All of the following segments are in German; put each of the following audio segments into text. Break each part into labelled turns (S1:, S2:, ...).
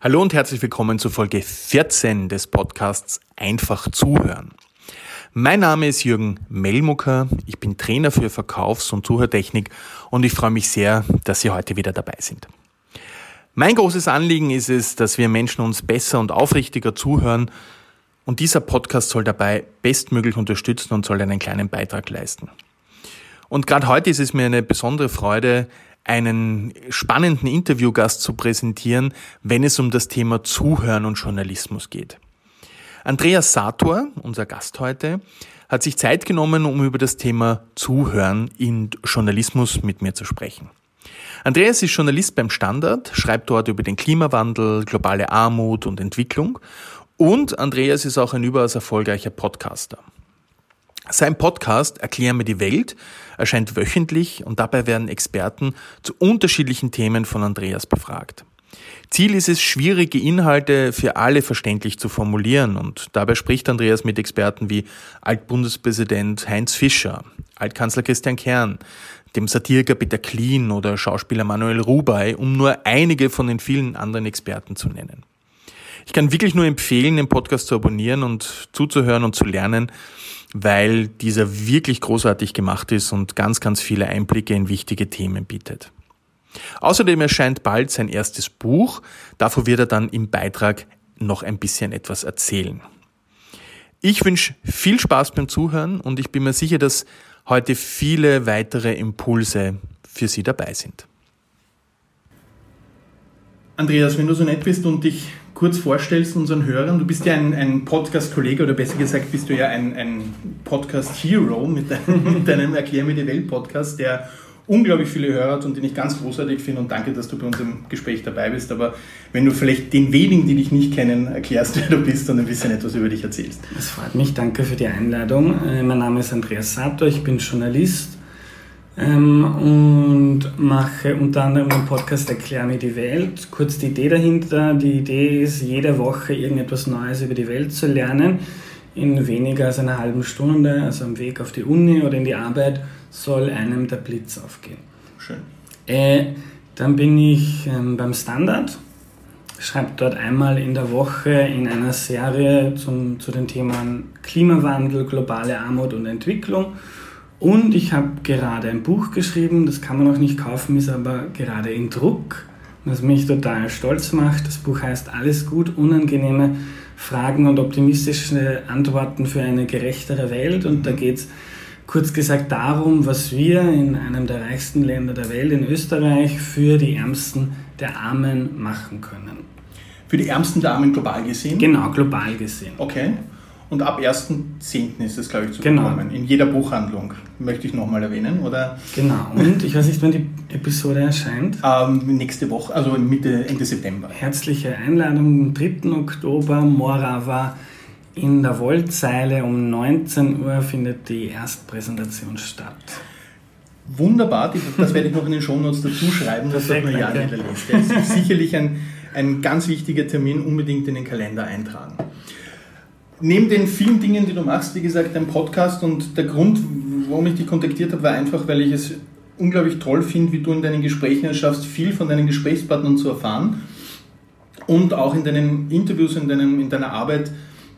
S1: Hallo und herzlich willkommen zu Folge 14 des Podcasts Einfach zuhören. Mein Name ist Jürgen Melmucker, ich bin Trainer für Verkaufs- und Zuhörtechnik und ich freue mich sehr, dass Sie heute wieder dabei sind. Mein großes Anliegen ist es, dass wir Menschen uns besser und aufrichtiger zuhören und dieser Podcast soll dabei bestmöglich unterstützen und soll einen kleinen Beitrag leisten. Und gerade heute ist es mir eine besondere Freude, einen spannenden Interviewgast zu präsentieren, wenn es um das Thema Zuhören und Journalismus geht. Andreas Sator, unser Gast heute, hat sich Zeit genommen, um über das Thema Zuhören in Journalismus mit mir zu sprechen. Andreas ist Journalist beim Standard, schreibt dort über den Klimawandel, globale Armut und Entwicklung und Andreas ist auch ein überaus erfolgreicher Podcaster. Sein Podcast Erklär mir die Welt erscheint wöchentlich und dabei werden Experten zu unterschiedlichen Themen von Andreas befragt. Ziel ist es, schwierige Inhalte für alle verständlich zu formulieren und dabei spricht Andreas mit Experten wie Altbundespräsident Heinz Fischer, Altkanzler Christian Kern, dem Satiriker Peter Kleen oder Schauspieler Manuel Rubey, um nur einige von den vielen anderen Experten zu nennen. Ich kann wirklich nur empfehlen, den Podcast zu abonnieren und zuzuhören und zu lernen, weil dieser wirklich großartig gemacht ist und ganz, ganz viele Einblicke in wichtige Themen bietet. Außerdem erscheint bald sein erstes Buch, davor wird er dann im Beitrag noch ein bisschen etwas erzählen. Ich wünsche viel Spaß beim Zuhören und ich bin mir sicher, dass heute viele weitere Impulse für Sie dabei sind. Andreas, wenn du so nett bist und dich kurz vorstellst unseren Hörern. Du bist ja ein, ein Podcast-Kollege oder besser gesagt bist du ja ein, ein Podcast-Hero mit deinem, deinem Erklär mir die Welt-Podcast, der unglaublich viele Hörer hat und den ich ganz großartig finde und danke, dass du bei unserem Gespräch dabei bist. Aber wenn du vielleicht den wenigen, die dich nicht kennen, erklärst, wer du bist und ein bisschen etwas über dich erzählst.
S2: Es freut mich, danke für die Einladung. Äh, mein Name ist Andreas Sator, ich bin Journalist ähm, und mache unter anderem den Podcast Erklär mir die Welt. Kurz die Idee dahinter. Die Idee ist, jede Woche irgendetwas Neues über die Welt zu lernen. In weniger als einer halben Stunde, also am Weg auf die Uni oder in die Arbeit, soll einem der Blitz aufgehen.
S1: Schön.
S2: Äh, dann bin ich ähm, beim Standard, schreibe dort einmal in der Woche in einer Serie zum, zu den Themen Klimawandel, globale Armut und Entwicklung und ich habe gerade ein Buch geschrieben, das kann man noch nicht kaufen, ist aber gerade in Druck, was mich total stolz macht. Das Buch heißt Alles gut, unangenehme Fragen und optimistische Antworten für eine gerechtere Welt. Und da geht es kurz gesagt darum, was wir in einem der reichsten Länder der Welt, in Österreich, für die Ärmsten der Armen machen können.
S1: Für die Ärmsten der Armen global gesehen?
S2: Genau, global gesehen.
S1: Okay. Und ab 1.10. ist es, glaube ich, zu genau. bekommen. In jeder Buchhandlung, möchte ich nochmal erwähnen, oder?
S2: Genau. Und ich weiß nicht, wann die Episode erscheint.
S1: Ähm, nächste Woche, also Mitte, Ende September.
S2: Herzliche Einladung am 3. Oktober, Morava. In der Wollzeile um 19 Uhr findet die Erstpräsentation statt.
S1: Wunderbar, das werde ich noch in den Shownotes dazu schreiben, dass das man ja nicht erlebt. Das ist sicherlich ein, ein ganz wichtiger Termin, unbedingt in den Kalender eintragen neben den vielen Dingen, die du machst, wie gesagt, dein Podcast und der Grund, warum ich dich kontaktiert habe, war einfach, weil ich es unglaublich toll finde, wie du in deinen Gesprächen es schaffst, viel von deinen Gesprächspartnern zu erfahren und auch in deinen Interviews, in, deinem, in deiner Arbeit.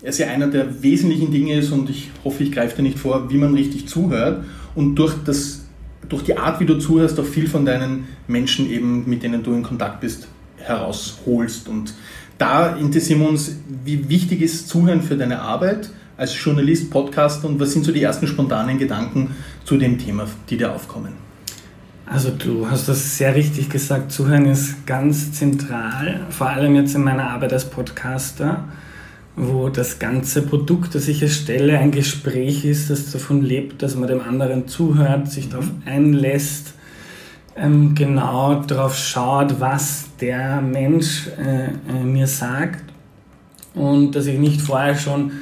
S1: Es ja einer der wesentlichen Dinge ist und ich hoffe, ich greife dir nicht vor, wie man richtig zuhört und durch, das, durch die Art, wie du zuhörst, auch viel von deinen Menschen eben, mit denen du in Kontakt bist, herausholst und da interessieren wir uns, wie wichtig ist Zuhören für deine Arbeit als Journalist, Podcaster und was sind so die ersten spontanen Gedanken zu dem Thema, die dir aufkommen?
S2: Also du hast das sehr richtig gesagt, Zuhören ist ganz zentral, vor allem jetzt in meiner Arbeit als Podcaster, wo das ganze Produkt, das ich erstelle, ein Gespräch ist, das davon lebt, dass man dem anderen zuhört, sich darauf einlässt, ähm, genau darauf schaut, was der Mensch äh, äh, mir sagt und dass ich nicht vorher schon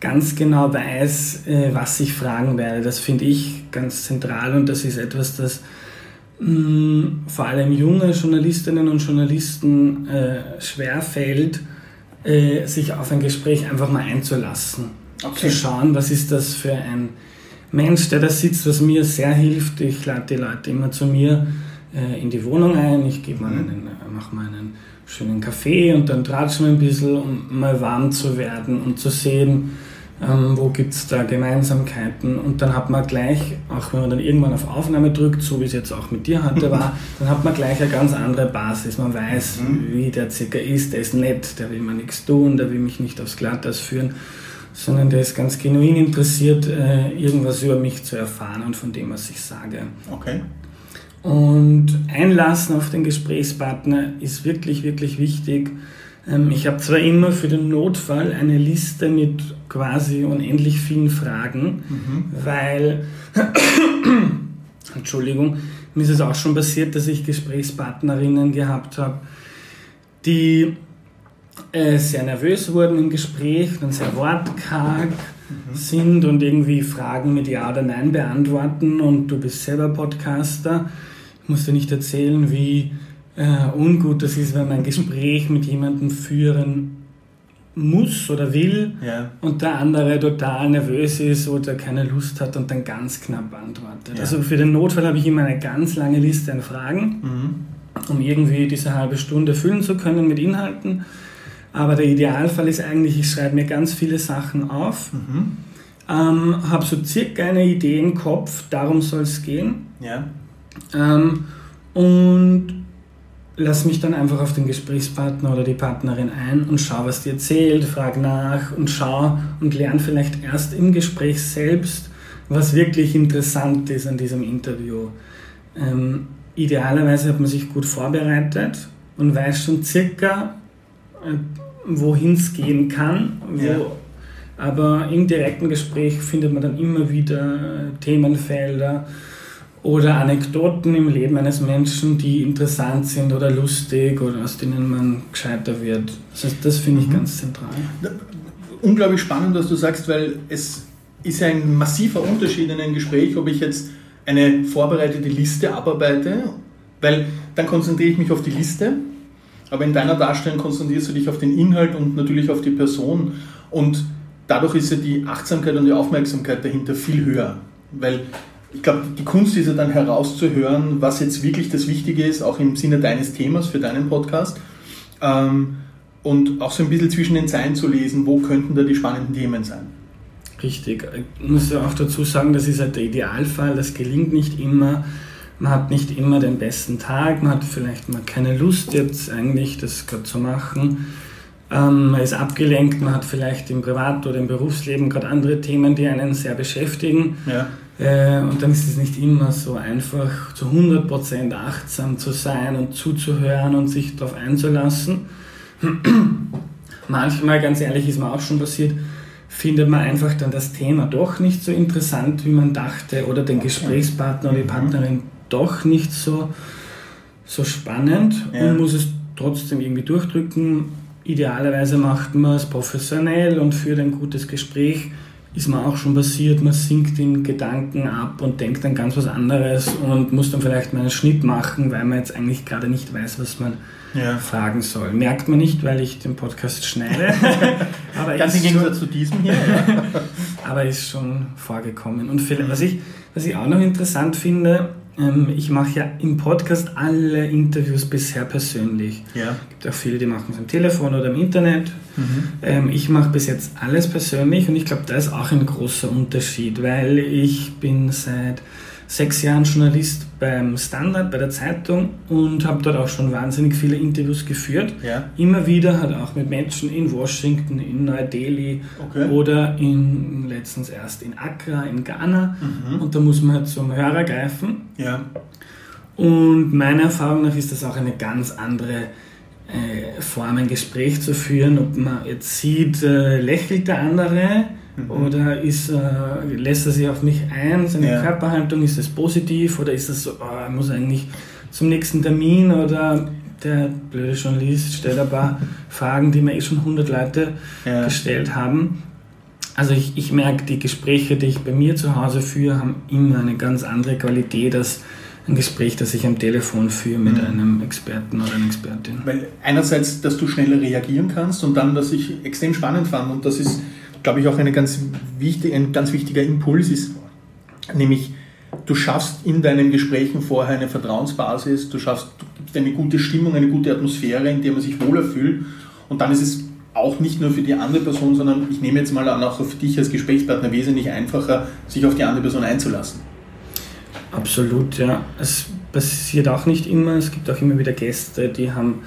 S2: ganz genau weiß, äh, was ich fragen werde. Das finde ich ganz zentral und das ist etwas, das mh, mm, vor allem junge Journalistinnen und Journalisten äh, schwerfällt, äh, sich auf ein Gespräch einfach mal einzulassen. Okay. Zu schauen, was ist das für ein Mensch, der da sitzt, was mir sehr hilft. Ich lade die Leute immer zu mir äh, in die Wohnung ein, ich gebe mal einen, äh, mache mal einen schönen Kaffee und dann tratschen wir ein bisschen, um mal warm zu werden und zu sehen, ähm, wo gibt es da Gemeinsamkeiten. Und dann hat man gleich, auch wenn man dann irgendwann auf Aufnahme drückt, so wie es jetzt auch mit dir heute war, dann hat man gleich eine ganz andere Basis. Man weiß, mhm. wie der circa ist, der ist nett, der will mir nichts tun, der will mich nicht aufs Glatteis führen, sondern der ist ganz genuin interessiert, äh, irgendwas über mich zu erfahren und von dem, was ich sage.
S1: Okay.
S2: Und Einlassen auf den Gesprächspartner ist wirklich, wirklich wichtig. Ähm, ich habe zwar immer für den Notfall eine Liste mit quasi unendlich vielen Fragen, mhm. weil, Entschuldigung, mir ist es auch schon passiert, dass ich Gesprächspartnerinnen gehabt habe, die äh, sehr nervös wurden im Gespräch, dann sehr wortkarg mhm. sind und irgendwie Fragen mit Ja oder Nein beantworten und du bist selber Podcaster muss dir nicht erzählen, wie äh, ungut das ist, wenn man ein Gespräch mit jemandem führen muss oder will ja. und der andere total nervös ist oder keine Lust hat und dann ganz knapp antwortet. Ja. Also für den Notfall habe ich immer eine ganz lange Liste an Fragen, mhm. um irgendwie diese halbe Stunde füllen zu können mit Inhalten. Aber der Idealfall ist eigentlich, ich schreibe mir ganz viele Sachen auf, mhm. ähm, habe so circa eine Idee im Kopf, darum soll es gehen.
S1: Ja.
S2: Ähm, und lass mich dann einfach auf den Gesprächspartner oder die Partnerin ein und schau, was die erzählt, frag nach und schau und lerne vielleicht erst im Gespräch selbst, was wirklich interessant ist an diesem Interview. Ähm, idealerweise hat man sich gut vorbereitet und weiß schon circa, äh, wohin es gehen kann. Wo, ja. Aber im direkten Gespräch findet man dann immer wieder Themenfelder oder Anekdoten im Leben eines Menschen, die interessant sind oder lustig oder aus denen man gescheiter wird. Das, heißt, das finde ich mhm. ganz zentral.
S1: Unglaublich spannend, was du sagst, weil es ist ein massiver Unterschied in einem Gespräch, ob ich jetzt eine vorbereitete Liste abarbeite, weil dann konzentriere ich mich auf die Liste, aber in deiner Darstellung konzentrierst du dich auf den Inhalt und natürlich auf die Person und dadurch ist ja die Achtsamkeit und die Aufmerksamkeit dahinter viel höher, weil ich glaube, die Kunst ist ja dann herauszuhören, was jetzt wirklich das Wichtige ist, auch im Sinne deines Themas für deinen Podcast. Ähm, und auch so ein bisschen zwischen den Zeilen zu lesen, wo könnten da die spannenden Themen sein.
S2: Richtig. Ich muss ja auch dazu sagen, das ist halt der Idealfall, das gelingt nicht immer. Man hat nicht immer den besten Tag, man hat vielleicht mal keine Lust jetzt eigentlich, das gerade zu machen. Ähm, man ist abgelenkt, man hat vielleicht im Privat- oder im Berufsleben gerade andere Themen, die einen sehr beschäftigen.
S1: Ja.
S2: Äh, und dann ist es nicht immer so einfach, zu 100% achtsam zu sein und zuzuhören und sich darauf einzulassen. Manchmal, ganz ehrlich, ist mir auch schon passiert, findet man einfach dann das Thema doch nicht so interessant, wie man dachte, oder den Gesprächspartner oder die mhm. Partnerin doch nicht so, so spannend ja. und muss es trotzdem irgendwie durchdrücken. Idealerweise macht man es professionell und führt ein gutes Gespräch ist mir auch schon passiert, man sinkt in Gedanken ab und denkt dann ganz was anderes und muss dann vielleicht mal einen Schnitt machen, weil man jetzt eigentlich gerade nicht weiß, was man ja. fragen soll. Merkt man nicht, weil ich den Podcast schneide.
S1: aber ganz im Gegensatz zu diesem hier. Ja.
S2: aber ist schon vorgekommen. Und was, ich, was ich auch noch interessant finde, ähm, ich mache ja im Podcast alle Interviews bisher persönlich.
S1: Ja.
S2: Es gibt auch viele, die machen es am Telefon oder im Internet. Mhm. Ähm, ich mache bis jetzt alles persönlich und ich glaube, da ist auch ein großer Unterschied, weil ich bin seit sechs Jahren Journalist beim Standard, bei der Zeitung und habe dort auch schon wahnsinnig viele Interviews geführt.
S1: Ja.
S2: Immer wieder halt auch mit Menschen in Washington, in Neu-Delhi okay. oder in, letztens erst in Accra, in Ghana. Mhm. Und da muss man halt zum Hörer greifen.
S1: Ja.
S2: Und meiner Erfahrung nach ist das auch eine ganz andere äh, Form, ein Gespräch zu führen. Ob man jetzt sieht, äh, lächelt der andere Mhm. Oder ist, äh, lässt er sich auf mich ein, seine ja. Körperhaltung, ist das positiv oder ist das so, oh, er muss eigentlich zum nächsten Termin oder der blöde Journalist stellt ein paar Fragen, die mir eh schon 100 Leute ja. gestellt haben. Also ich, ich merke, die Gespräche, die ich bei mir zu Hause führe, haben immer eine ganz andere Qualität als ein Gespräch, das ich am Telefon führe mit mhm. einem Experten oder einer Expertin.
S1: Weil einerseits, dass du schneller reagieren kannst und dann, was ich extrem spannend fand, und das ist glaube ich, auch eine ganz wichtig, ein ganz wichtiger Impuls ist, nämlich du schaffst in deinen Gesprächen vorher eine Vertrauensbasis, du schaffst, du gibst eine gute Stimmung, eine gute Atmosphäre, in der man sich wohler fühlt. Und dann ist es auch nicht nur für die andere Person, sondern ich nehme jetzt mal an, auch für dich als Gesprächspartner wesentlich einfacher, sich auf die andere Person einzulassen.
S2: Absolut, ja. Es passiert auch nicht immer. Es gibt auch immer wieder Gäste, die haben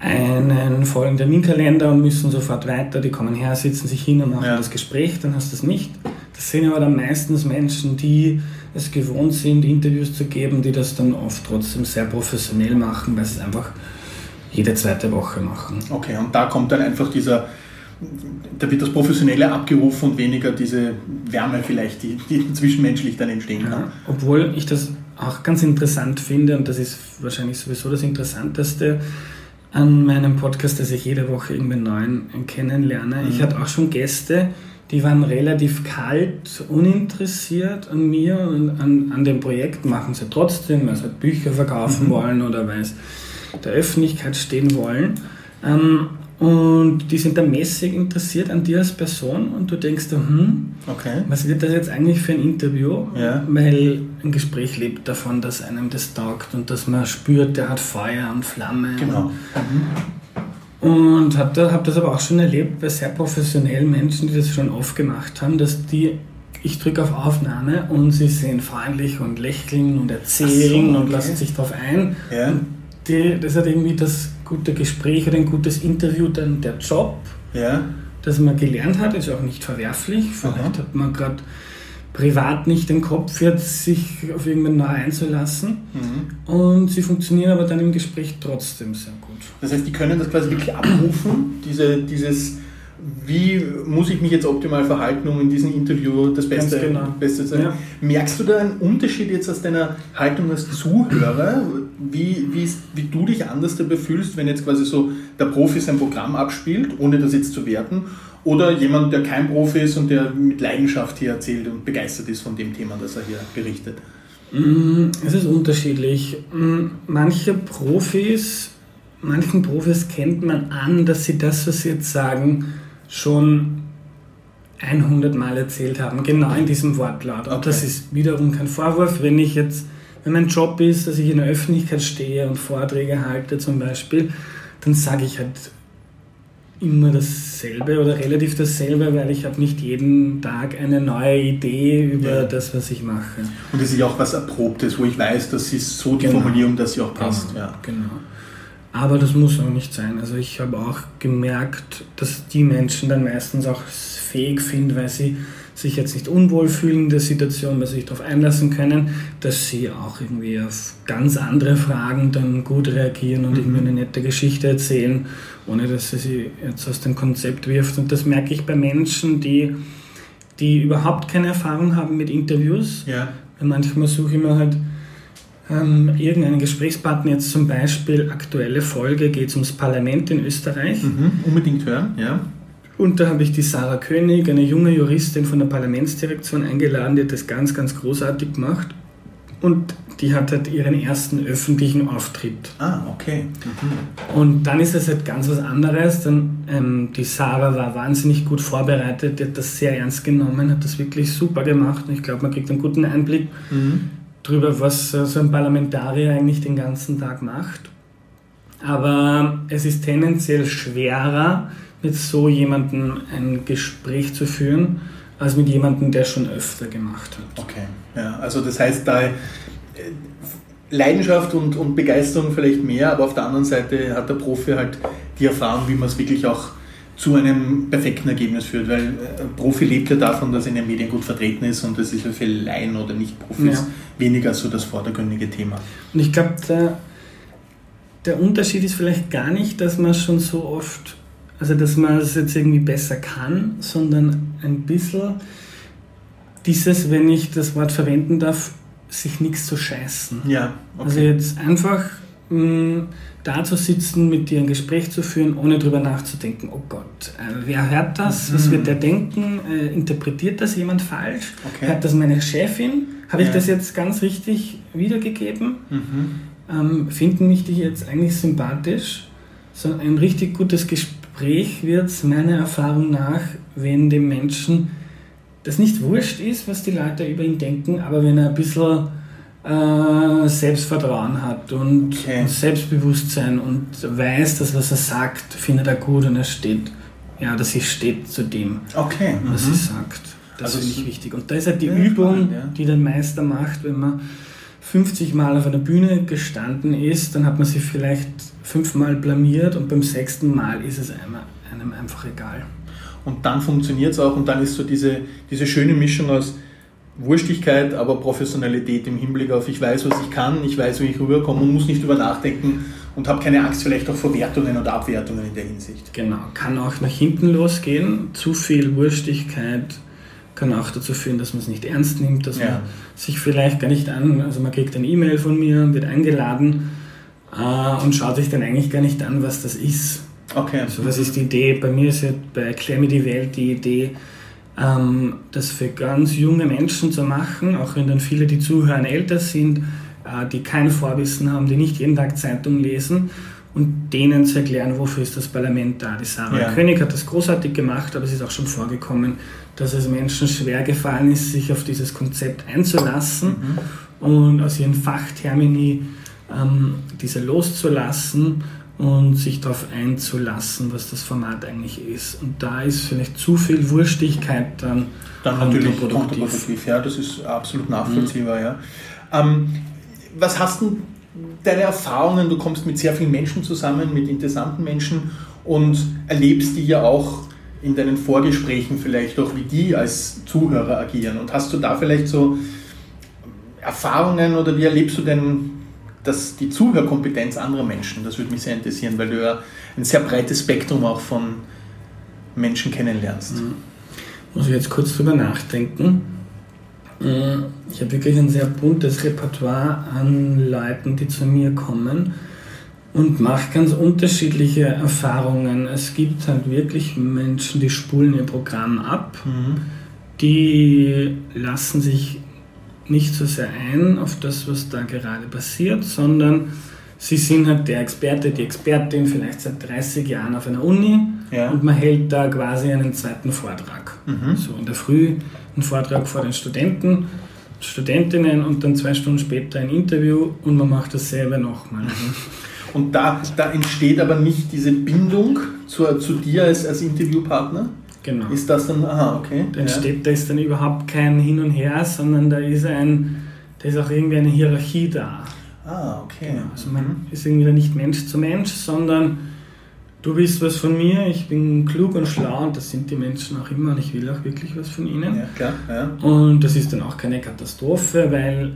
S2: einen vollen Terminkalender und müssen sofort weiter. Die kommen her, sitzen sich hin und machen ja. das Gespräch. Dann hast du es nicht. Das sind aber dann meistens Menschen, die es gewohnt sind, Interviews zu geben, die das dann oft trotzdem sehr professionell machen, weil sie es einfach jede zweite Woche machen.
S1: Okay, und da kommt dann einfach dieser, da wird das Professionelle abgerufen und weniger diese Wärme vielleicht, die, die zwischenmenschlich dann entstehen kann. Ja,
S2: obwohl ich das auch ganz interessant finde, und das ist wahrscheinlich sowieso das Interessanteste an meinem Podcast, dass ich jede Woche irgendwen neuen kennenlerne. Mhm. Ich hatte auch schon Gäste, die waren relativ kalt, uninteressiert an mir und an, an dem Projekt, machen sie trotzdem, weil sie halt Bücher verkaufen mhm. wollen oder weil sie der Öffentlichkeit stehen wollen. Ähm, und die sind dann mäßig interessiert an dir als Person und du denkst, hm, okay. was wird das jetzt eigentlich für ein Interview? Ja. Weil ein Gespräch lebt davon, dass einem das taugt und dass man spürt, der hat Feuer und Flamme. Genau. Mhm. Und habe da, hab das aber auch schon erlebt bei sehr professionellen Menschen, die das schon oft gemacht haben, dass die, ich drücke auf Aufnahme und sie sind freundlich und lächeln und erzählen so, okay. und lassen sich darauf ein. Ja. Die, das hat irgendwie das gute Gespräch oder ein gutes Interview, dann der Job, ja. das man gelernt hat, ist auch nicht verwerflich. Vielleicht Aha. hat man gerade privat nicht den Kopf, jetzt sich auf irgendwann neu einzulassen. Mhm. Und sie funktionieren aber dann im Gespräch trotzdem sehr gut.
S1: Das heißt, die können das quasi wirklich abrufen, diese, dieses wie muss ich mich jetzt optimal verhalten, um in diesem Interview das Beste, genau. Beste zu sein. Ja. Merkst du da einen Unterschied jetzt aus deiner Haltung als Zuhörer, wie, wie, wie du dich anders dabei fühlst, wenn jetzt quasi so der Profi sein Programm abspielt, ohne das jetzt zu werten, oder jemand, der kein Profi ist und der mit Leidenschaft hier erzählt und begeistert ist von dem Thema, das er hier berichtet?
S2: Mm, es ist unterschiedlich. Mm, manche Profis, manchen Profis kennt man an, dass sie das, was sie jetzt sagen, schon 100 Mal erzählt haben, genau in diesem Wortlaut. Und okay. das ist wiederum kein Vorwurf, wenn ich jetzt, wenn mein Job ist, dass ich in der Öffentlichkeit stehe und Vorträge halte zum Beispiel, dann sage ich halt immer dasselbe oder relativ dasselbe, weil ich habe nicht jeden Tag eine neue Idee über ja. das, was ich mache.
S1: Und es ist ja auch was Erprobtes, wo ich weiß, das ist so die genau. Formulierung, dass sie auch passt.
S2: Genau. Ja. genau. Aber das muss auch nicht sein. Also ich habe auch gemerkt, dass die Menschen dann meistens auch fähig finden, weil sie sich jetzt nicht unwohl fühlen in der Situation, weil sie sich darauf einlassen können, dass sie auch irgendwie auf ganz andere Fragen dann gut reagieren und mhm. irgendwie eine nette Geschichte erzählen, ohne dass sie sie jetzt aus dem Konzept wirft. Und das merke ich bei Menschen, die, die überhaupt keine Erfahrung haben mit Interviews. Ja. Manchmal suche ich mir halt ähm, irgendeinen Gesprächspartner, jetzt zum Beispiel aktuelle Folge, geht es ums Parlament in Österreich.
S1: Mhm, unbedingt hören, ja.
S2: Und da habe ich die Sarah König, eine junge Juristin von der Parlamentsdirektion, eingeladen, die hat das ganz, ganz großartig gemacht. Und die hat halt ihren ersten öffentlichen Auftritt.
S1: Ah, okay. Mhm.
S2: Und dann ist es halt ganz was anderes. Dann, ähm, die Sarah war wahnsinnig gut vorbereitet, die hat das sehr ernst genommen, hat das wirklich super gemacht. Und ich glaube, man kriegt einen guten Einblick. Mhm drüber, was so ein Parlamentarier eigentlich den ganzen Tag macht. Aber es ist tendenziell schwerer, mit so jemandem ein Gespräch zu führen, als mit jemandem, der schon öfter gemacht hat.
S1: Okay, ja, also das heißt, da äh, Leidenschaft und, und Begeisterung vielleicht mehr, aber auf der anderen Seite hat der Profi halt die Erfahrung, wie man es wirklich auch zu einem perfekten Ergebnis führt, weil ein äh, Profi lebt ja davon, dass er in den Medien gut vertreten ist und das ist ja für Laien oder Nicht-Profis ja. weniger so das vordergründige Thema.
S2: Und ich glaube, der, der Unterschied ist vielleicht gar nicht, dass man schon so oft, also dass man es jetzt irgendwie besser kann, sondern ein bisschen dieses, wenn ich das Wort verwenden darf, sich nichts zu scheißen. Ja, okay. Also jetzt einfach mh, da zu sitzen, mit dir ein Gespräch zu führen, ohne drüber nachzudenken, oh Gott, äh, wer hört das? Mhm. Was wird der denken? Äh, interpretiert das jemand falsch? Okay. Hört das meine Chefin? Habe ja. ich das jetzt ganz richtig wiedergegeben? Mhm. Ähm, finden mich die jetzt eigentlich sympathisch? So ein richtig gutes Gespräch wird es meiner Erfahrung nach, wenn dem Menschen das nicht wurscht ist, was die Leute über ihn denken, aber wenn er ein bisschen äh, Selbstvertrauen hat und okay. Selbstbewusstsein und weiß, dass was er sagt, findet er gut und er steht, ja, dass sie steht zu dem,
S1: okay.
S2: was mhm. sie sagt. Das also finde ich wichtig. Und da ist halt die Übung, spannend, ja. die der Meister macht, wenn man 50 Mal auf einer Bühne gestanden ist, dann hat man sich vielleicht fünfmal blamiert und beim sechsten Mal ist es einem, einem einfach egal.
S1: Und dann funktioniert es auch und dann ist so diese, diese schöne Mischung aus Wurstigkeit, aber Professionalität im Hinblick auf, ich weiß, was ich kann, ich weiß, wie ich rüberkomme und muss nicht über nachdenken und habe keine Angst vielleicht auch vor Wertungen oder Abwertungen in der Hinsicht.
S2: Genau, kann auch nach hinten losgehen. Zu viel Wurstigkeit kann auch dazu führen, dass man es nicht ernst nimmt, dass ja. man sich vielleicht gar nicht an, also man kriegt eine E-Mail von mir, wird eingeladen äh, und schaut sich dann eigentlich gar nicht an, was das ist.
S1: Okay.
S2: Also was ist die Idee? Bei mir ist ja bei Erklär mir die Welt die Idee, ähm, das für ganz junge Menschen zu machen, auch wenn dann viele, die zuhören, älter sind, äh, die kein Vorwissen haben, die nicht jeden Tag Zeitung lesen und denen zu erklären, wofür ist das Parlament da. Die Sarah ja. König hat das großartig gemacht, aber es ist auch schon vorgekommen, dass es Menschen schwer gefallen ist, sich auf dieses Konzept einzulassen mhm. und aus ihren Fachtermini ähm, diese loszulassen und sich darauf einzulassen, was das Format eigentlich ist. Und da ist vielleicht zu viel Wurstigkeit dann,
S1: dann natürlich kontraproduktiv. Ja, das ist absolut nachvollziehbar. Mhm. Ja. Ähm, was hast du deine Erfahrungen? Du kommst mit sehr vielen Menschen zusammen, mit interessanten Menschen und erlebst die ja auch in deinen Vorgesprächen vielleicht auch, wie die als Zuhörer agieren. Und hast du da vielleicht so Erfahrungen oder wie erlebst du denn das, die Zuhörkompetenz anderer Menschen? Das würde mich sehr interessieren, weil du ja ein sehr breites Spektrum auch von Menschen kennenlernst. Mhm.
S2: Muss ich jetzt kurz drüber nachdenken. Mhm. Ich habe wirklich ein sehr buntes Repertoire an Leuten, die zu mir kommen und mache ganz unterschiedliche Erfahrungen. Es gibt halt wirklich Menschen, die spulen ihr Programm ab, mhm. die lassen sich nicht so sehr ein auf das, was da gerade passiert, sondern sie sind halt der Experte, die Expertin vielleicht seit 30 Jahren auf einer Uni ja. und man hält da quasi einen zweiten Vortrag. Mhm. So in der Früh ein Vortrag vor den Studenten, Studentinnen und dann zwei Stunden später ein Interview und man macht dasselbe nochmal. Mhm.
S1: Und da, da entsteht aber nicht diese Bindung zu, zu dir als, als Interviewpartner?
S2: Genau.
S1: Ist das dann, aha, okay.
S2: Da, entsteht, ja. da ist dann überhaupt kein Hin und Her, sondern da ist ein, da ist auch irgendwie eine Hierarchie da.
S1: Ah, okay.
S2: Genau. Also man mhm. ist irgendwie nicht Mensch zu Mensch, sondern du willst was von mir, ich bin klug und schlau und das sind die Menschen auch immer und ich will auch wirklich was von ihnen.
S1: Ja, klar. Ja.
S2: Und das ist dann auch keine Katastrophe, weil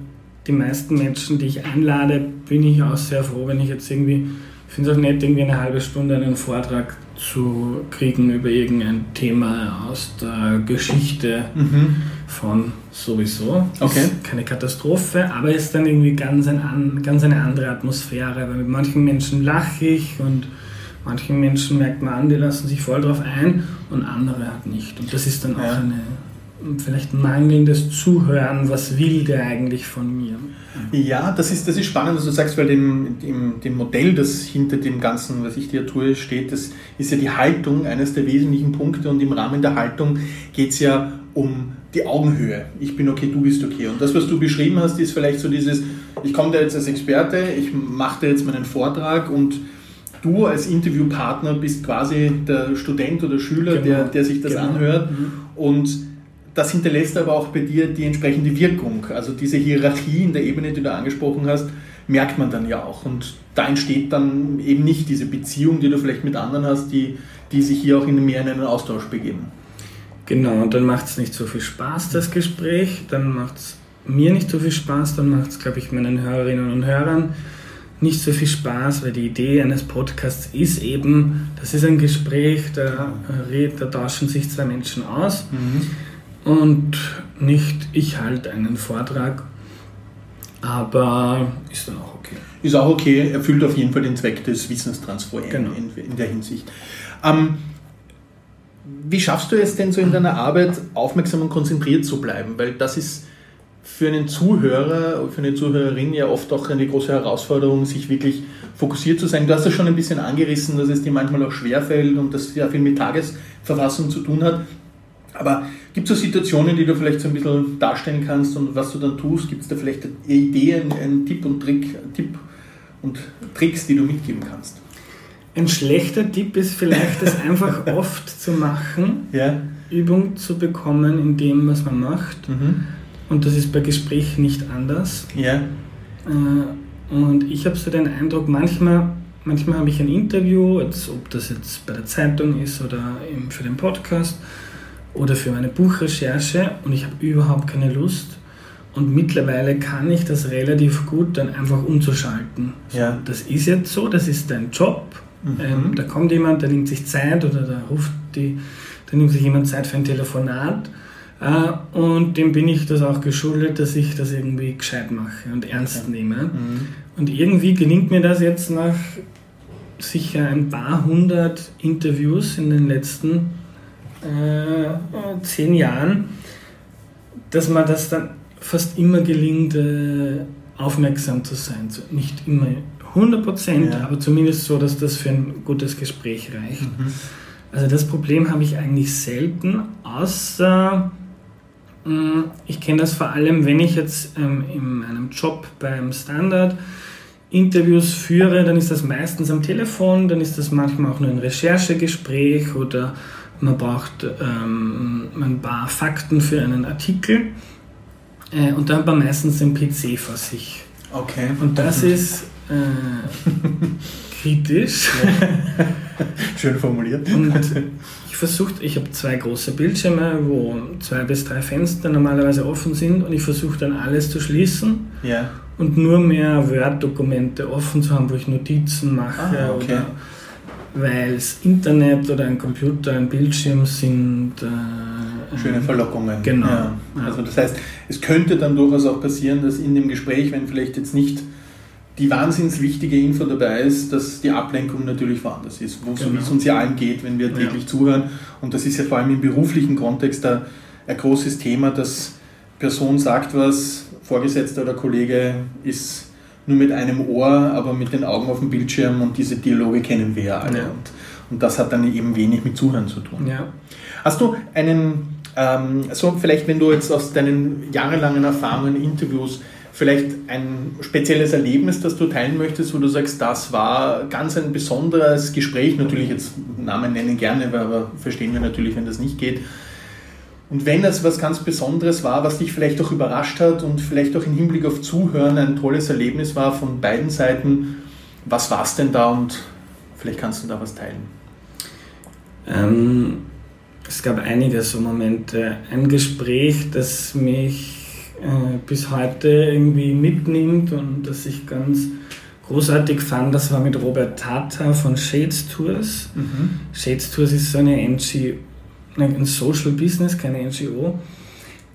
S2: die meisten Menschen, die ich einlade, bin ich auch sehr froh, wenn ich jetzt irgendwie, ich finde es auch nett, irgendwie eine halbe Stunde einen Vortrag zu kriegen über irgendein Thema aus der Geschichte mhm. von sowieso.
S1: Okay.
S2: Ist keine Katastrophe, aber ist dann irgendwie ganz, ein, ganz eine andere Atmosphäre, weil mit manchen Menschen lache ich und manchen Menschen merkt man an, die lassen sich voll drauf ein und andere halt nicht. Und das ist dann auch ja. eine vielleicht mangelndes Zuhören, was will der eigentlich von mir?
S1: Ja, das ist, das ist spannend, was du sagst, weil dem, dem, dem Modell, das hinter dem Ganzen, was ich dir tue, steht, das ist ja die Haltung, eines der wesentlichen Punkte und im Rahmen der Haltung geht es ja um die Augenhöhe. Ich bin okay, du bist okay. Und das, was du beschrieben hast, ist vielleicht so dieses, ich komme da jetzt als Experte, ich mache da jetzt meinen Vortrag und du als Interviewpartner bist quasi der Student oder Schüler, genau. der, der sich das genau. anhört mhm. und das hinterlässt aber auch bei dir die entsprechende Wirkung. Also diese Hierarchie in der Ebene, die du angesprochen hast, merkt man dann ja auch. Und da entsteht dann eben nicht diese Beziehung, die du vielleicht mit anderen hast, die, die sich hier auch in mehr in einen Austausch begeben.
S2: Genau, und dann macht es nicht so viel Spaß, das Gespräch, dann macht es mir nicht so viel Spaß, dann macht es, glaube ich, meinen Hörerinnen und Hörern nicht so viel Spaß, weil die Idee eines Podcasts ist eben, das ist ein Gespräch, da, da tauschen sich zwei Menschen aus. Mhm und nicht ich halte einen Vortrag, aber ist dann auch okay.
S1: Ist auch okay, erfüllt auf jeden Fall den Zweck des Wissenstransfers genau. in, in, der Hinsicht. Ähm, wie schaffst du es denn so in deiner Arbeit aufmerksam und konzentriert zu bleiben? Weil das ist für einen Zuhörer, für eine Zuhörerin ja oft auch eine große Herausforderung, sich wirklich fokussiert zu sein. Du hast das schon ein bisschen angerissen, dass es dir manchmal auch schwerfällt und das sehr viel mit Tagesverfassung zu tun hat. Aber Gibt es so Situationen, die du vielleicht so ein bisschen darstellen kannst und was du dann tust? Gibt es da vielleicht Ideen, einen Tipp und Trick, Tipp und Tricks, die du mitgeben kannst?
S2: Ein schlechter Tipp ist vielleicht, das einfach oft zu machen,
S1: ja.
S2: Übung zu bekommen in dem, was man macht.
S1: Mhm.
S2: Und das ist bei Gesprächen nicht anders.
S1: Ja.
S2: Äh, und ich habe so den Eindruck, manchmal, manchmal habe ich ein Interview, ob das jetzt bei der Zeitung ist oder eben für den Podcast oder für meine Buchrecherche und ich habe überhaupt keine Lust. Und mittlerweile kann ich das relativ gut dann einfach umzuschalten.
S1: Ja.
S2: Das ist jetzt so, das ist dein Job. Mhm. Ähm, da kommt jemand, der nimmt sich Zeit oder da ruft die, da nimmt sich jemand Zeit für ein Telefonat. Äh, und dem bin ich das auch geschuldet, dass ich das irgendwie gescheit mache und ernst okay. nehme.
S1: Mhm.
S2: Und irgendwie gelingt mir das jetzt nach sicher ein paar hundert Interviews in den letzten äh, zehn Jahren, dass man das dann fast immer gelingt, äh, aufmerksam zu sein. So, nicht immer 100 Prozent, ja. aber zumindest so, dass das für ein gutes Gespräch reicht.
S1: Mhm.
S2: Also das Problem habe ich eigentlich selten, außer mh, ich kenne das vor allem, wenn ich jetzt ähm, in meinem Job beim Standard Interviews führe, dann ist das meistens am Telefon, dann ist das manchmal auch nur ein Recherchegespräch oder man braucht ähm, ein paar Fakten für einen Artikel äh, und dann hat man meistens den PC vor sich.
S1: Okay.
S2: Und das mhm. ist äh, kritisch.
S1: Ja. Schön formuliert.
S2: Und ich versuche, ich habe zwei große Bildschirme, wo zwei bis drei Fenster normalerweise offen sind und ich versuche dann alles zu schließen
S1: ja.
S2: und nur mehr Word-Dokumente offen zu haben, wo ich Notizen mache
S1: ah, okay. oder
S2: weil das Internet oder ein Computer, ein Bildschirm sind.
S1: Äh, Schöne Verlockungen.
S2: Genau.
S1: Ja. Also das heißt, es könnte dann durchaus auch passieren, dass in dem Gespräch, wenn vielleicht jetzt nicht die wahnsinns wichtige Info dabei ist, dass die Ablenkung natürlich woanders ist, wo genau. es uns ja allen geht, wenn wir täglich ja. zuhören. Und das ist ja vor allem im beruflichen Kontext ein, ein großes Thema, dass Person sagt was, Vorgesetzter oder Kollege ist nur mit einem Ohr, aber mit den Augen auf dem Bildschirm und diese Dialoge kennen wir ja alle.
S2: Ja.
S1: Und, und das hat dann eben wenig mit Zuhören zu tun.
S2: Ja.
S1: Hast du einen, ähm, so vielleicht wenn du jetzt aus deinen jahrelangen Erfahrungen, Interviews, vielleicht ein spezielles Erlebnis, das du teilen möchtest, wo du sagst, das war ganz ein besonderes Gespräch, natürlich jetzt Namen nennen gerne, aber verstehen wir natürlich, wenn das nicht geht, und wenn das was ganz Besonderes war, was dich vielleicht auch überrascht hat und vielleicht auch im Hinblick auf Zuhören ein tolles Erlebnis war von beiden Seiten, was war es denn da und vielleicht kannst du da was teilen?
S2: Ähm, es gab einige so Momente. Ein Gespräch, das mich äh, bis heute irgendwie mitnimmt und das ich ganz großartig fand, das war mit Robert Tata von Shades Tours.
S1: Mhm.
S2: Shades Tours ist so eine NGO ein Social Business, keine NGO,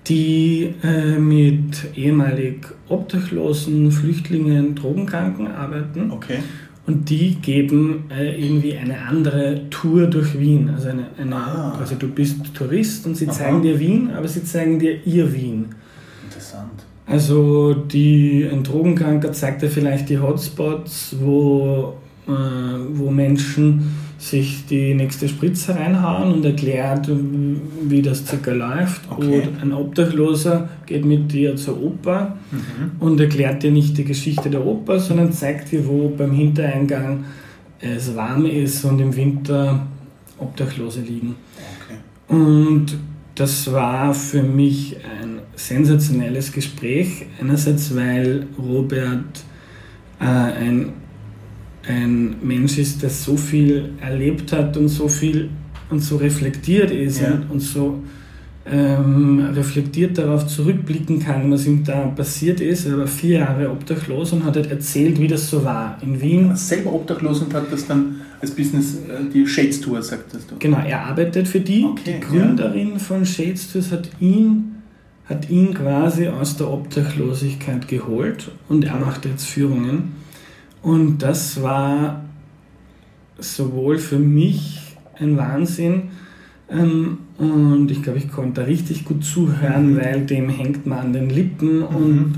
S2: die äh, mit ehemalig Obdachlosen, Flüchtlingen, Drogenkranken arbeiten.
S1: Okay.
S2: Und die geben äh, irgendwie eine andere Tour durch Wien. Also, eine, eine
S1: ah.
S2: also du bist Tourist und sie
S1: Aha.
S2: zeigen dir Wien, aber sie zeigen dir ihr Wien.
S1: Interessant.
S2: Also die, ein Drogenkranker zeigt dir vielleicht die Hotspots, wo, äh, wo Menschen sich die nächste Spritze reinhauen und erklärt, wie das circa läuft.
S1: Okay.
S2: Oder ein Obdachloser geht mit dir zur Oper
S1: Mhm.
S2: und erklärt dir nicht die Geschichte der Oper, sondern zeigt dir, wo beim Hintereingang es warm ist und im Winter Obdachlose liegen.
S1: Okay.
S2: Und das war für mich ein sensationelles Gespräch. Einerseits, weil Robert äh, ein ein Mensch ist, der so viel erlebt hat und so viel und so reflektiert ist
S1: Ja.
S2: und, und so ähm, reflektiert darauf zurückblicken kann, was ihm da passiert ist. Er war vier Jahre obdachlos und hat halt erzählt, wie das so war. In Wien
S1: Selber obdachlos und hat das dann als Business, äh, die Shades Tour, sagtest du.
S2: Genau, er arbeitet für die.
S1: Okay,
S2: die Gründerin von Shades Tours hat ihn, hat ihn quasi aus der Obdachlosigkeit geholt und er macht jetzt Führungen. Und das war sowohl für mich ein Wahnsinn ähm, und ich glaube, ich konnte da richtig gut zuhören,
S1: Mhm.
S2: weil dem hängt man an den Lippen und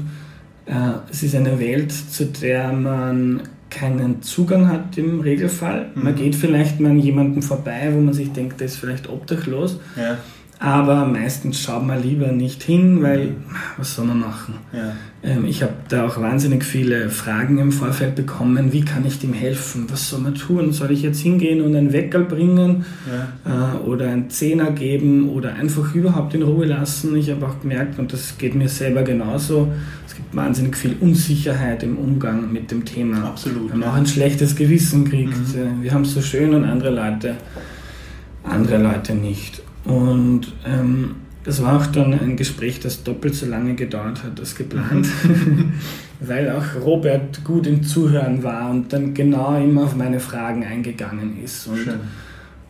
S2: äh, es ist eine Welt, zu der man keinen Zugang hat im Regelfall. Man
S1: Mhm.
S2: geht vielleicht mal an jemanden vorbei, wo man sich denkt, der ist vielleicht obdachlos,
S1: Ja.
S2: Aber meistens schaut man lieber nicht hin, weil was soll man machen?
S1: Ja.
S2: Ähm, ich habe da auch wahnsinnig viele Fragen im Vorfeld bekommen. Wie kann ich dem helfen? Was soll man tun? Soll ich jetzt hingehen und einen Weckerl bringen
S1: Ja.
S2: äh, oder einen Zehner geben oder einfach überhaupt in Ruhe lassen? Ich habe auch gemerkt, und das geht mir selber genauso, es gibt wahnsinnig viel Unsicherheit im Umgang mit dem Thema.
S1: Absolut,
S2: Wenn man
S1: ja.
S2: auch ein schlechtes Gewissen kriegt. Äh, Wir haben es so schön und andere Leute, andere Leute nicht. Und ähm, das war auch dann ein Gespräch, das doppelt so lange gedauert hat als geplant, weil auch Robert gut im Zuhören war und dann genau immer auf meine Fragen eingegangen ist. Und,
S1: Schön.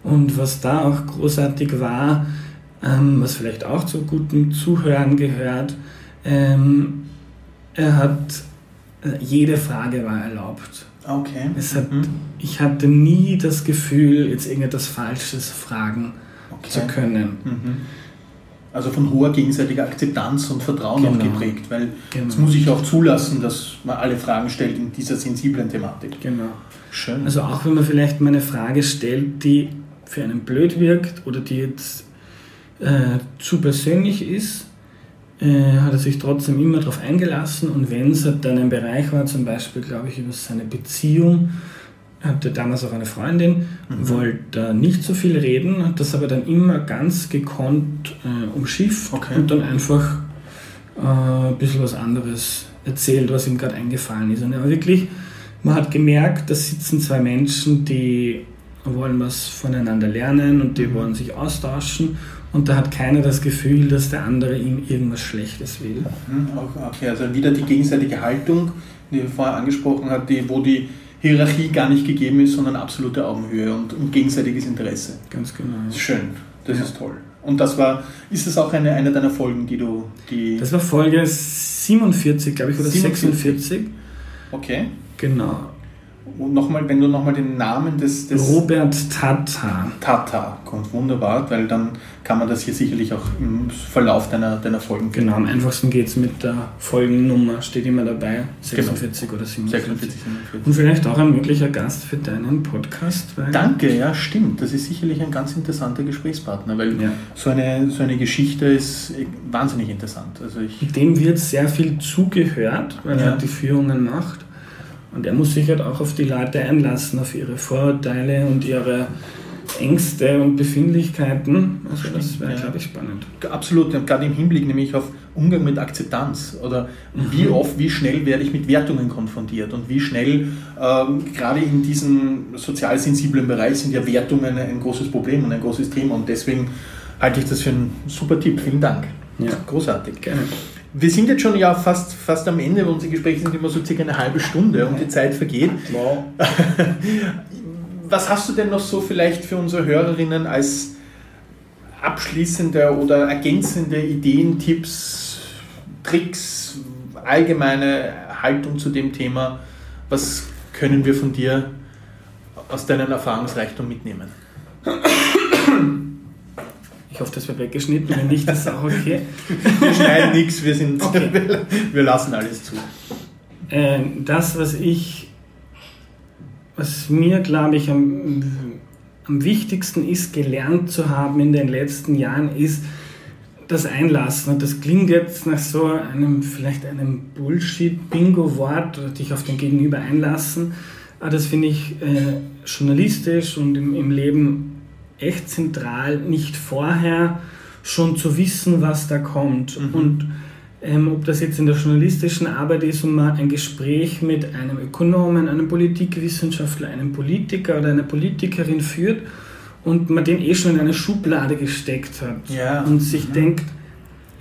S2: und was da auch großartig war, ähm, was vielleicht auch zu gutem Zuhören gehört, ähm, er hat, äh, jede Frage war erlaubt.
S1: Okay.
S2: Hat,
S1: Mhm.
S2: Ich hatte nie das Gefühl, jetzt irgendetwas Falsches fragen
S1: Okay.
S2: zu können.
S1: Mhm. Also von hoher gegenseitiger Akzeptanz und Vertrauen auch
S2: Genau.
S1: geprägt, weil
S2: Genau.
S1: es muss ich auch zulassen, dass man alle Fragen stellt in dieser sensiblen Thematik.
S2: Genau.
S1: Schön.
S2: Also auch wenn man vielleicht mal eine Frage stellt, die für einen blöd wirkt oder die jetzt äh, zu persönlich ist, äh, hat er sich trotzdem immer darauf eingelassen und wenn es halt dann ein Bereich war, zum Beispiel glaube ich über seine Beziehung, hatte damals auch eine Freundin,
S1: Mhm.
S2: wollte nicht so viel reden, hat das aber dann immer ganz gekonnt äh, umschifft
S1: Okay.
S2: und dann einfach äh, ein bisschen was anderes erzählt, was ihm gerade eingefallen ist. Und er war wirklich, man hat gemerkt, da sitzen zwei Menschen, die wollen was voneinander lernen und die wollen sich austauschen und da hat keiner das Gefühl, dass der andere ihm irgendwas Schlechtes will.
S1: Mhm, Okay, also wieder die gegenseitige Haltung, die er vorher angesprochen hat, die, wo die Hierarchie gar nicht gegeben ist, sondern absolute Augenhöhe und, und gegenseitiges Interesse.
S2: Ganz genau.
S1: Das ist schön, das
S2: Ja.
S1: ist toll. Und das war, ist das auch eine, eine deiner Folgen, die du, die,
S2: Das war Folge 47, glaube ich, oder
S1: 47.
S2: 46.
S1: okay.
S2: Genau.
S1: Und nochmal, wenn du nochmal den Namen des, des
S2: Robert Tata.
S1: Tata kommt, wunderbar, weil dann kann man das hier sicherlich auch im Verlauf deiner, deiner Folgen
S2: Genau, am einfachsten geht es mit der Folgennummer, steht immer dabei, 46 oder 47.
S1: 46, 47.
S2: Und vielleicht auch ein möglicher Gast für deinen Podcast.
S1: Danke, ja, stimmt. Das ist sicherlich ein ganz interessanter Gesprächspartner, weil
S2: Ja.
S1: so, eine, so eine Geschichte ist wahnsinnig interessant. Also ich,
S2: Dem wird sehr viel zugehört, weil
S1: Ja.
S2: er die Führungen macht. Und er muss sich halt auch auf die Leute einlassen, auf ihre Vorurteile und ihre Ängste und Befindlichkeiten. Also das wäre,
S1: ja.
S2: glaube ich, spannend.
S1: absolut, gerade im Hinblick nämlich auf Umgang mit Akzeptanz oder wie
S2: Mhm.
S1: oft, wie schnell werde ich mit Wertungen konfrontiert und wie schnell, ähm, gerade in diesem sozial sensiblen Bereich sind ja Wertungen ein großes Problem und ein großes Thema und deswegen halte ich das für einen super Tipp. Vielen Dank.
S2: Ja.
S1: Großartig.
S2: Gerne.
S1: Wir sind jetzt schon ja fast, fast am Ende, unsere Gespräche sind immer so circa eine halbe Stunde und die Zeit vergeht.
S2: Wow.
S1: Was hast du denn noch so vielleicht für unsere Hörerinnen als abschließende oder ergänzende Ideen, Tipps, Tricks, allgemeine Haltung zu dem Thema? Was können wir von dir aus deinem Erfahrungsreichtum mitnehmen?
S2: Ich hoffe, das wird weggeschnitten. Wenn nicht, ist auch okay.
S1: Wir schneiden nichts, wir, sind,
S2: Okay.
S1: wir lassen alles zu.
S2: Ähm, das, was ich, was mir, glaube ich, am, am wichtigsten ist, gelernt zu haben in den letzten Jahren, ist das Einlassen. Und das klingt jetzt nach so einem, vielleicht einem Bullshit-Bingo-Wort, dich auf den Gegenüber einlassen. Aber das finde ich äh, journalistisch und im, im Leben echt zentral, nicht vorher schon zu wissen, was da kommt.
S1: Mhm.
S2: Und ähm, ob das jetzt in der journalistischen Arbeit ist und man ein Gespräch mit einem Ökonomen, einem Politikwissenschaftler, einem Politiker oder einer Politikerin führt und man den eh schon in eine Schublade gesteckt hat
S1: Ja.
S2: und sich
S1: Mhm.
S2: denkt,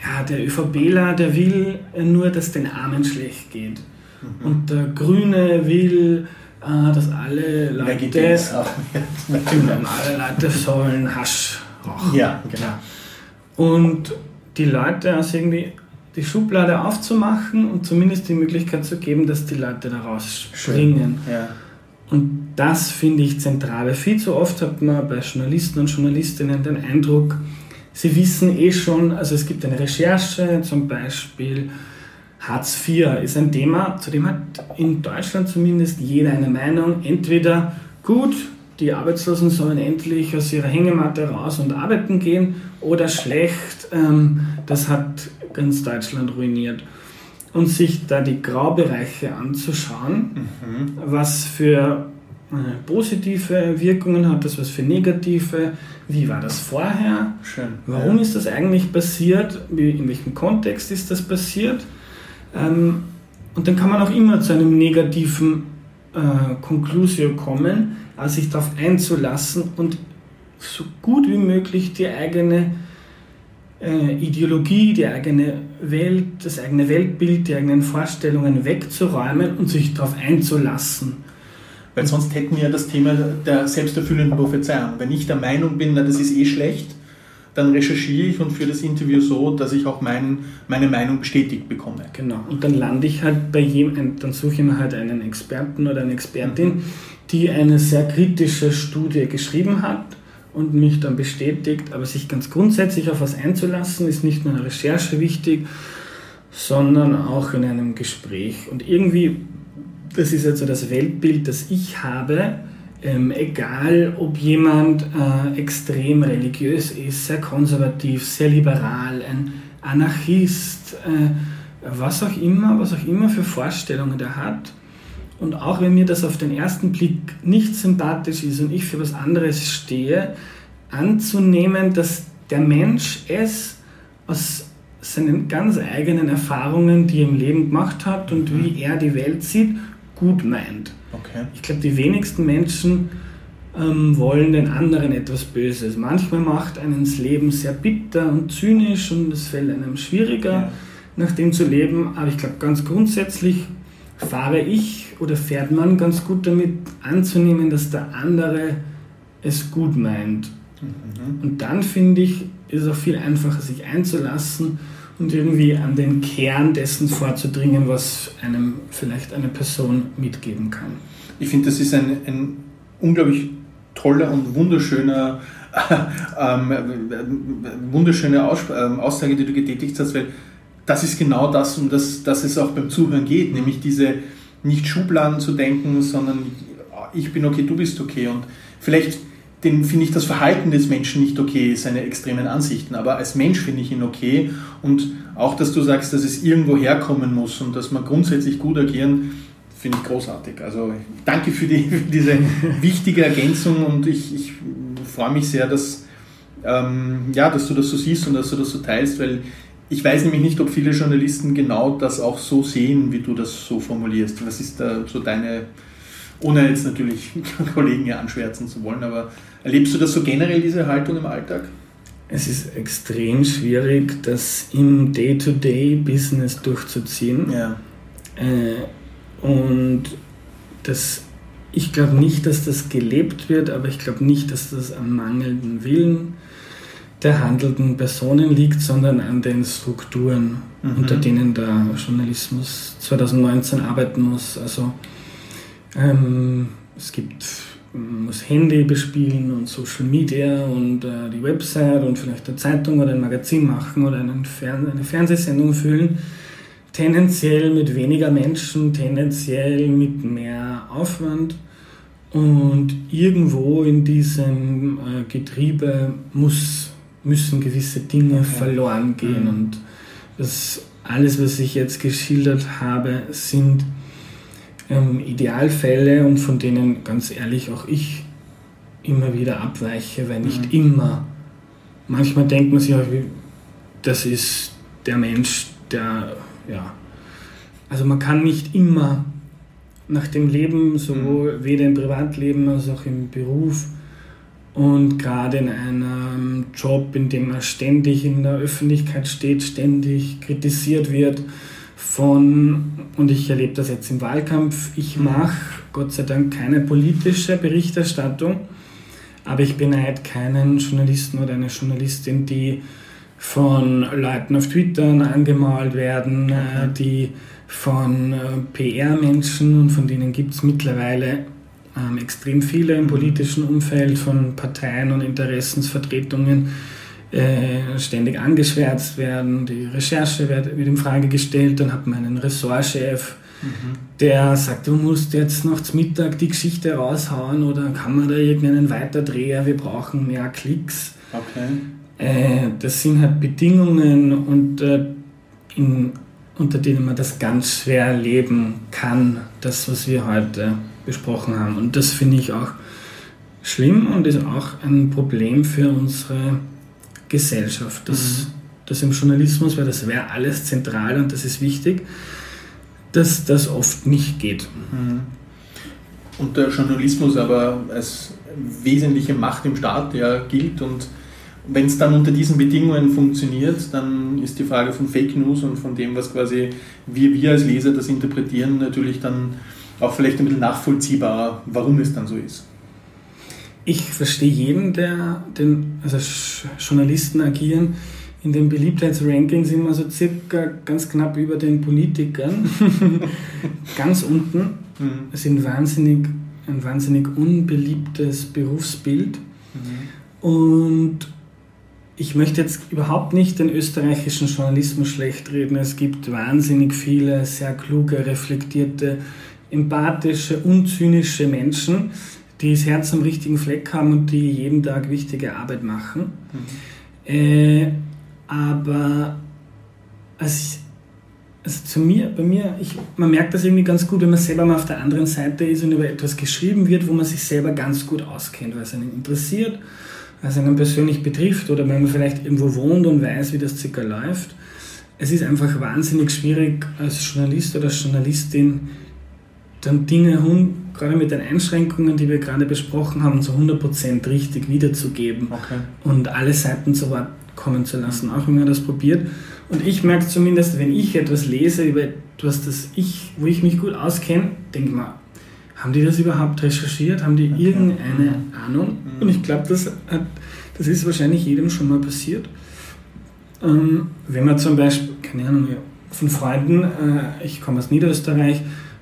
S2: ja, der ÖVPler, der will nur, dass den Armen schlecht geht.
S1: Mhm.
S2: Und der Grüne will, dass alle Leute. Genau, alle Leute sollen Hasch rauchen.
S1: Ja, genau.
S2: Und die Leute also irgendwie die Schublade aufzumachen und zumindest die Möglichkeit zu geben, dass die Leute da rausspringen.
S1: Ja.
S2: Und das finde ich zentral. Viel zu oft hat man bei Journalisten und Journalistinnen den Eindruck, sie wissen eh schon, also es gibt eine Recherche, zum Beispiel Hartz IV ist ein Thema, zu dem hat in Deutschland zumindest jeder eine Meinung. Entweder gut, die Arbeitslosen sollen endlich aus ihrer Hängematte raus und arbeiten gehen oder schlecht, ähm, das hat ganz Deutschland ruiniert. Und sich da die Graubereiche anzuschauen, mhm. was für äh, positive Wirkungen hat das, was für negative, wie war das vorher, Schön. warum ja. ist das eigentlich passiert, in welchem Kontext ist das passiert. Ähm, und dann kann man auch immer zu einem negativen äh, Conclusio kommen, also sich darauf einzulassen und so gut wie möglich die eigene äh, Ideologie, die eigene Welt, das eigene Weltbild, die eigenen Vorstellungen wegzuräumen und sich darauf einzulassen.
S1: Weil sonst hätten wir ja das Thema der selbsterfüllenden Prophezeiung. Wenn ich der Meinung bin, na, das ist eh schlecht, dann recherchiere ich und führe das Interview so, dass ich auch mein, meine Meinung bestätigt bekomme.
S2: Genau. Und dann lande ich halt bei jemandem, dann suche ich mir halt einen Experten oder eine Expertin, mhm. die eine sehr kritische Studie geschrieben hat und mich dann bestätigt. Aber sich ganz grundsätzlich auf was einzulassen, ist nicht nur eine Recherche wichtig, sondern auch in einem Gespräch. Und irgendwie, das ist also das Weltbild, das ich habe, ähm, egal, ob jemand äh, extrem religiös ist, sehr konservativ, sehr liberal, ein Anarchist, äh, was auch immer, was auch immer für Vorstellungen der hat. Und auch wenn mir das auf den ersten Blick nicht sympathisch ist und ich für was anderes stehe, anzunehmen, dass der Mensch es aus seinen ganz eigenen Erfahrungen, die er im Leben gemacht hat und wie er die Welt sieht, gut meint. Okay. Ich glaube, die wenigsten Menschen ähm, wollen den anderen etwas Böses. Manchmal macht einen das Leben sehr bitter und zynisch und es fällt einem schwieriger, ja. nach dem zu leben. Aber ich glaube, ganz grundsätzlich fahre ich oder fährt man ganz gut damit anzunehmen, dass der andere es gut meint. Mhm. Und dann finde ich, ist es auch viel einfacher, sich einzulassen und irgendwie an den Kern dessen vorzudringen, was einem vielleicht eine Person mitgeben kann.
S1: Ich finde, das ist ein, ein unglaublich toller und wunderschöner, ähm, wunderschöne Aus ähm, Aussage, die du getätigt hast, weil das ist genau das, um das, dass es auch beim Zuhören geht, nämlich diese nicht Schubladen zu denken, sondern ich bin okay, du bist okay und vielleicht den finde ich das Verhalten des Menschen nicht okay, seine extremen Ansichten, aber als Mensch finde ich ihn okay und auch, dass du sagst, dass es irgendwo herkommen muss und dass man grundsätzlich gut agieren, finde ich großartig. Also danke für, die, für diese wichtige Ergänzung und ich, ich freue mich sehr, dass, ähm, ja, dass du das so siehst und dass du das so teilst, weil ich weiß nämlich nicht, ob viele Journalisten genau das auch so sehen, wie du das so formulierst. Was ist da so deine, ohne jetzt natürlich Kollegen hier anschwärzen zu wollen, aber Erlebst du das so generell, diese Haltung im Alltag?
S2: Es ist extrem schwierig, das im Day-to-Day-Business durchzuziehen. Ja. Äh, und das, ich glaube nicht, dass das gelebt wird, aber ich glaube nicht, dass das am mangelnden Willen der handelnden Personen liegt, sondern an den Strukturen, mhm. unter denen der Journalismus 2019 arbeiten muss. Also ähm, es gibt man muss Handy bespielen und Social Media und äh, die Website und vielleicht eine Zeitung oder ein Magazin machen oder Fern eine Fernsehsendung füllen. Tendenziell mit weniger Menschen, tendenziell mit mehr Aufwand. Und irgendwo in diesem äh, Getriebe muss, müssen gewisse Dinge okay. verloren gehen. Mhm. Und das, alles, was ich jetzt geschildert habe, sind ähm, Idealfälle und von denen ganz ehrlich auch ich immer wieder abweiche, weil nicht mhm. immer. Manchmal denkt man sich auch, das ist der Mensch, der, ja. Also man kann nicht immer nach dem Leben, sowohl mhm. weder im Privatleben als auch im Beruf und gerade in einem Job, in dem man ständig in der Öffentlichkeit steht, ständig kritisiert wird, von, und ich erlebe das jetzt im Wahlkampf, ich mache Gott sei Dank keine politische Berichterstattung, aber ich beneide keinen Journalisten oder eine Journalistin, die von Leuten auf Twitter angemalt werden, äh, die von äh, PR-Menschen, und von denen gibt es mittlerweile ähm, extrem viele im politischen Umfeld, von Parteien und Interessensvertretungen, äh, ständig angeschwärzt werden, die Recherche wird, wird in Frage gestellt, dann hat man einen Ressortchef, der sagt, du musst jetzt noch zum Mittag die Geschichte raushauen oder kann man da irgendeinen Weiterdreher, wir brauchen mehr Klicks.
S1: Okay.
S2: Äh, das sind halt Bedingungen und äh, in, unter denen man das ganz schwer leben kann, das, was wir heute besprochen haben. Und das finde ich auch schlimm und ist auch ein Problem für unsere Gesellschaft. Das, mhm. das im Journalismus, weil das wäre alles zentral und das ist wichtig, dass das oft nicht geht. Mhm.
S1: Und der Journalismus aber als wesentliche Macht im Staat ja gilt und wenn es dann unter diesen Bedingungen funktioniert, dann ist die Frage von Fake News und von dem, was quasi wir, wir als Leser das interpretieren, natürlich dann auch vielleicht ein bisschen nachvollziehbar, warum es dann so ist.
S2: Ich verstehe jeden, der den, also Journalisten agieren in den Beliebtheitsrankings immer so circa ganz knapp über den Politikern. ganz unten. Mhm. Es sind wahnsinnig, ein wahnsinnig unbeliebtes Berufsbild. Mhm. Und ich möchte jetzt überhaupt nicht den österreichischen Journalismus schlecht reden. Es gibt wahnsinnig viele sehr kluge, reflektierte, empathische, unzynische Menschen, die das Herz am richtigen Fleck haben und die jeden Tag wichtige Arbeit machen. Mhm. Äh, aber als, also zu mir, bei mir, ich, man merkt das irgendwie ganz gut, wenn man selber mal auf der anderen Seite ist und über etwas geschrieben wird, wo man sich selber ganz gut auskennt, weil es einen interessiert was einen persönlich betrifft oder wenn man vielleicht irgendwo wohnt und weiß, wie das circa läuft. Es ist einfach wahnsinnig schwierig als Journalist oder Journalistin dann Dinge, gerade mit den Einschränkungen, die wir gerade besprochen haben, so 100% richtig wiederzugeben okay. und alle Seiten zu Wort kommen zu lassen, auch wenn man das probiert. Und ich merke zumindest, wenn ich etwas lese über etwas, das ich, wo ich mich gut auskenne, denke ich mir, haben die das überhaupt recherchiert? Haben die okay. irgendeine mhm. Ahnung? Mhm. Und ich glaube, das, das ist wahrscheinlich jedem schon mal passiert. Ähm, wenn man zum Beispiel, keine Ahnung, von Freunden, äh, ich komme aus Niederösterreich,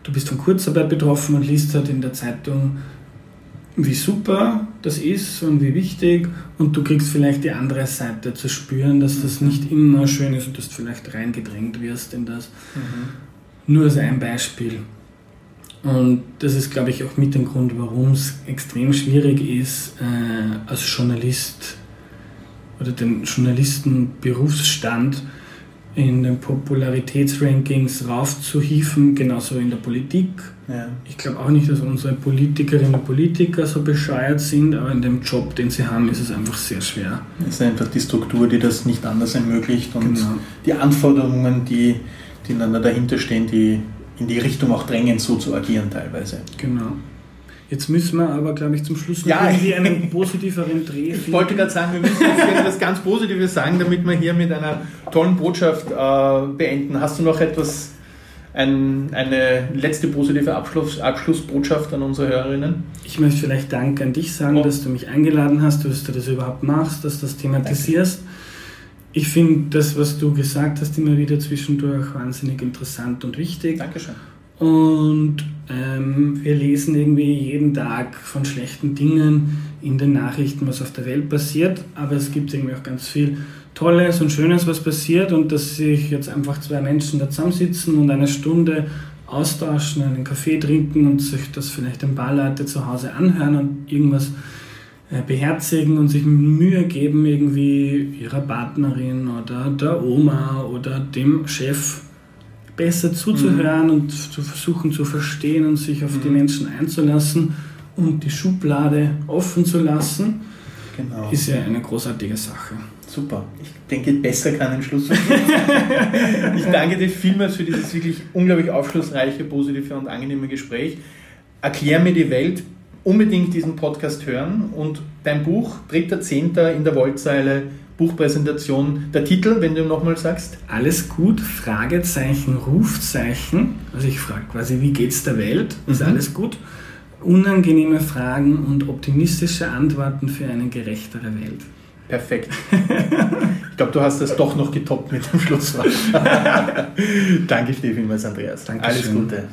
S2: du bist von Kurzarbeit betroffen und liest halt in der Zeitung, wie super das ist und wie wichtig und du kriegst vielleicht die andere Seite zu spüren, dass das mhm. nicht immer schön ist und dass du vielleicht reingedrängt wirst in das. Mhm. Nur als ein Beispiel. Und das ist, glaube ich, auch mit dem Grund, warum es extrem schwierig ist, äh, als Journalist oder den Journalistenberufsstand in den Popularitätsrankings raufzuhieven, genauso in der Politik. Ja. Ich glaube auch nicht, dass unsere Politikerinnen und Politiker so bescheuert sind, aber in dem Job, den sie haben, ist es einfach sehr schwer.
S1: Es ist einfach die Struktur, die das nicht anders ermöglicht und genau. die Anforderungen, die, die dahinter stehen, die in die Richtung auch drängen, so zu agieren teilweise.
S2: Genau. Jetzt müssen wir aber, glaube ich, zum Schluss noch ja, irgendwie einen positiveren Dreh
S1: finden. Ich wollte gerade sagen, wir müssen jetzt etwas ganz Positives sagen, damit wir hier mit einer tollen Botschaft äh, beenden. Hast du noch etwas, ein, eine letzte positive Abschluss, Abschlussbotschaft an unsere Hörerinnen?
S2: Ich möchte vielleicht Dank an dich sagen, oh. dass du mich eingeladen hast, dass du das überhaupt machst, dass du das thematisierst. Danke ich finde das, was du gesagt hast, immer wieder zwischendurch wahnsinnig interessant und wichtig.
S1: Dankeschön.
S2: Und ähm, wir lesen irgendwie jeden Tag von schlechten Dingen in den Nachrichten, was auf der Welt passiert. Aber es gibt irgendwie auch ganz viel Tolles und Schönes, was passiert. Und dass sich jetzt einfach zwei Menschen da zusammensitzen und eine Stunde austauschen, einen Kaffee trinken und sich das vielleicht ein paar Leute zu Hause anhören und irgendwas äh, beherzigen und sich Mühe geben, irgendwie ihrer Partnerin oder der Oma oder dem Chef besser zuzuhören mhm. und zu versuchen zu verstehen und sich auf mhm. die Menschen einzulassen und die Schublade offen zu lassen, genau. ist ja eine großartige Sache.
S1: Super. Ich denke, besser kann ein Schluss sein. ich danke dir vielmals für dieses wirklich unglaublich aufschlussreiche, positive und angenehme Gespräch. Erklär mir die Welt, unbedingt diesen Podcast hören und dein Buch, 3.10. in der Wollzeile, Buchpräsentation, der Titel, wenn du nochmal sagst?
S2: Alles gut, Fragezeichen, Rufzeichen. Also ich frage quasi, wie geht's der Welt? Ist mhm. alles gut? Unangenehme Fragen und optimistische Antworten für eine gerechtere Welt.
S1: Perfekt. Ich glaube, du hast das doch noch getoppt mit dem Schlusswort. Danke dir vielmals, Andreas.
S2: Dankeschön. Alles Gute.